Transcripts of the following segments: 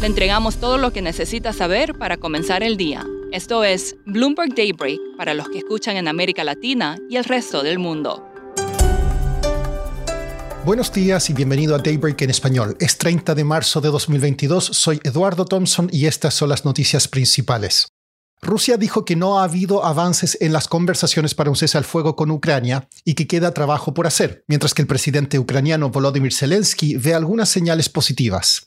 Le entregamos todo lo que necesita saber para comenzar el día. Esto es Bloomberg Daybreak para los que escuchan en América Latina y el resto del mundo. Buenos días y bienvenido a Daybreak en español. Es 30 de marzo de 2022, soy Eduardo Thompson y estas son las noticias principales. Rusia dijo que no ha habido avances en las conversaciones para un cese al fuego con Ucrania y que queda trabajo por hacer, mientras que el presidente ucraniano Volodymyr Zelensky ve algunas señales positivas.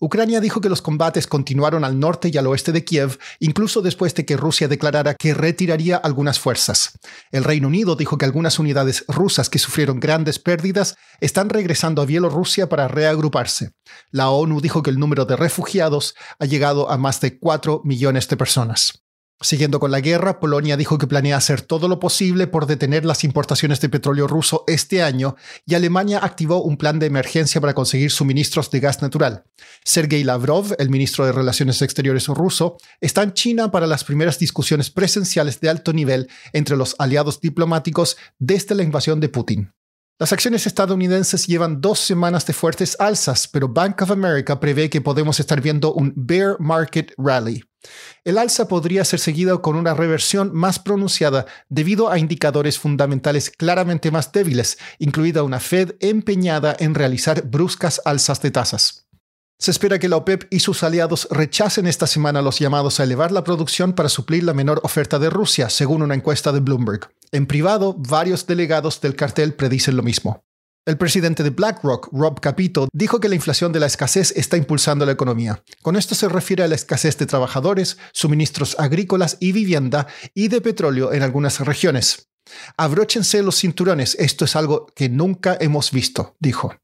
Ucrania dijo que los combates continuaron al norte y al oeste de Kiev, incluso después de que Rusia declarara que retiraría algunas fuerzas. El Reino Unido dijo que algunas unidades rusas que sufrieron grandes pérdidas están regresando a Bielorrusia para reagruparse. La ONU dijo que el número de refugiados ha llegado a más de 4 millones de personas. Siguiendo con la guerra, Polonia dijo que planea hacer todo lo posible por detener las importaciones de petróleo ruso este año y Alemania activó un plan de emergencia para conseguir suministros de gas natural. Sergei Lavrov, el ministro de Relaciones Exteriores ruso, está en China para las primeras discusiones presenciales de alto nivel entre los aliados diplomáticos desde la invasión de Putin. Las acciones estadounidenses llevan dos semanas de fuertes alzas, pero Bank of America prevé que podemos estar viendo un bear market rally. El alza podría ser seguida con una reversión más pronunciada debido a indicadores fundamentales claramente más débiles, incluida una Fed empeñada en realizar bruscas alzas de tasas. Se espera que la OPEP y sus aliados rechacen esta semana los llamados a elevar la producción para suplir la menor oferta de Rusia, según una encuesta de Bloomberg. En privado, varios delegados del cartel predicen lo mismo. El presidente de BlackRock, Rob Capito, dijo que la inflación de la escasez está impulsando la economía. Con esto se refiere a la escasez de trabajadores, suministros agrícolas y vivienda y de petróleo en algunas regiones. Abróchense los cinturones, esto es algo que nunca hemos visto, dijo.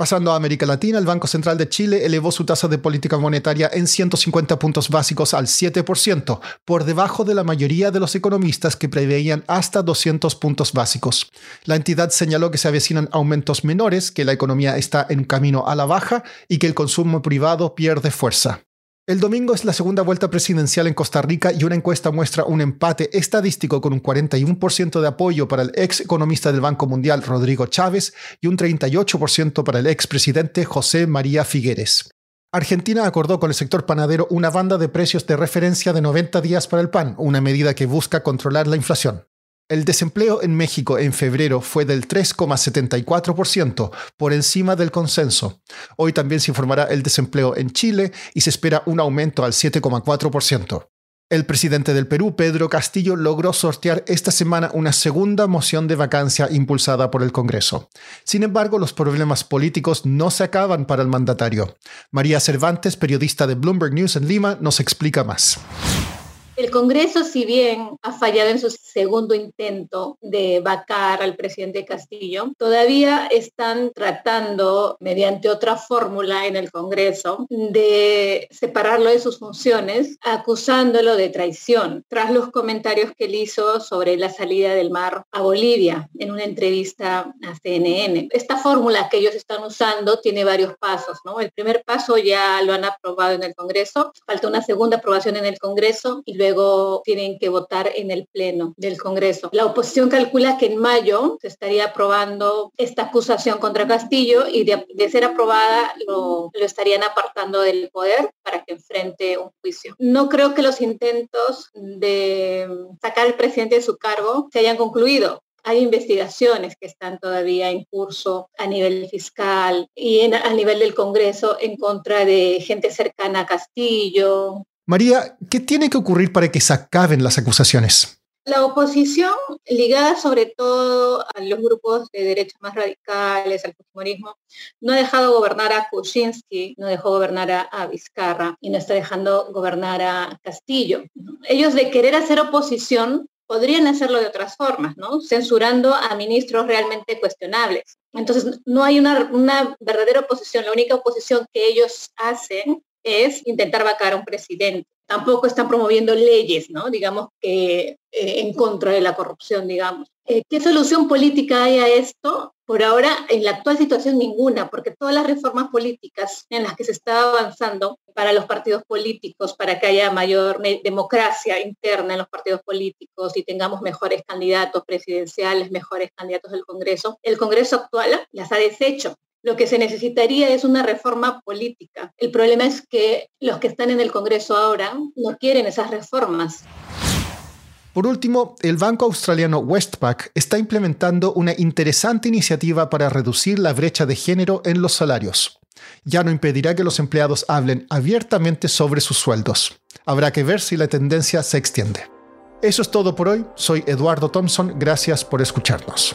Pasando a América Latina, el Banco Central de Chile elevó su tasa de política monetaria en 150 puntos básicos al 7%, por debajo de la mayoría de los economistas que preveían hasta 200 puntos básicos. La entidad señaló que se avecinan aumentos menores, que la economía está en camino a la baja y que el consumo privado pierde fuerza. El domingo es la segunda vuelta presidencial en Costa Rica y una encuesta muestra un empate estadístico con un 41% de apoyo para el ex economista del Banco Mundial Rodrigo Chávez y un 38% para el ex presidente José María Figueres. Argentina acordó con el sector panadero una banda de precios de referencia de 90 días para el pan, una medida que busca controlar la inflación. El desempleo en México en febrero fue del 3,74%, por encima del consenso. Hoy también se informará el desempleo en Chile y se espera un aumento al 7,4%. El presidente del Perú, Pedro Castillo, logró sortear esta semana una segunda moción de vacancia impulsada por el Congreso. Sin embargo, los problemas políticos no se acaban para el mandatario. María Cervantes, periodista de Bloomberg News en Lima, nos explica más. El Congreso, si bien ha fallado en su segundo intento de vacar al presidente Castillo, todavía están tratando, mediante otra fórmula en el Congreso, de separarlo de sus funciones, acusándolo de traición, tras los comentarios que él hizo sobre la salida del mar a Bolivia en una entrevista a CNN. Esta fórmula que ellos están usando tiene varios pasos. ¿no? El primer paso ya lo han aprobado en el Congreso, falta una segunda aprobación en el Congreso y luego luego tienen que votar en el Pleno del Congreso. La oposición calcula que en mayo se estaría aprobando esta acusación contra Castillo y de, ser aprobada lo, lo estarían apartando del poder para que enfrente un juicio. No creo que los intentos de sacar al presidente de su cargo se hayan concluido hay investigaciones que están todavía en curso a nivel fiscal y a nivel del Congreso en contra de gente cercana a Castillo, María, ¿qué tiene que ocurrir para que se acaben las acusaciones? La oposición, ligada sobre todo a los grupos de derechos más radicales, al fujimorismo, no ha dejado gobernar a Kuczynski, no dejó gobernar a, Vizcarra y no está dejando gobernar a Castillo. Ellos de querer hacer oposición podrían hacerlo de otras formas, ¿no? Censurando a ministros realmente cuestionables. Entonces, no hay una verdadera oposición. La única oposición que ellos hacen es intentar vacar a un presidente. Tampoco están promoviendo leyes, ¿no? Digamos que eh, en contra de la corrupción, digamos. Eh, ¿Qué solución política hay a esto? Por ahora, en la actual situación, ninguna, porque todas las reformas políticas en las que se está avanzando para los partidos políticos, para que haya mayor democracia interna en los partidos políticos y tengamos mejores candidatos presidenciales, mejores candidatos del Congreso, el Congreso actual las ha deshecho. Lo que se necesitaría es una reforma política. El problema es que los que están en el Congreso ahora no quieren esas reformas. Por último, el banco australiano Westpac está implementando una interesante iniciativa para reducir la brecha de género en los salarios. Ya no impedirá que los empleados hablen abiertamente sobre sus sueldos. Habrá que ver si la tendencia se extiende. Eso es todo por hoy. Soy Eduardo Thompson. Gracias por escucharnos.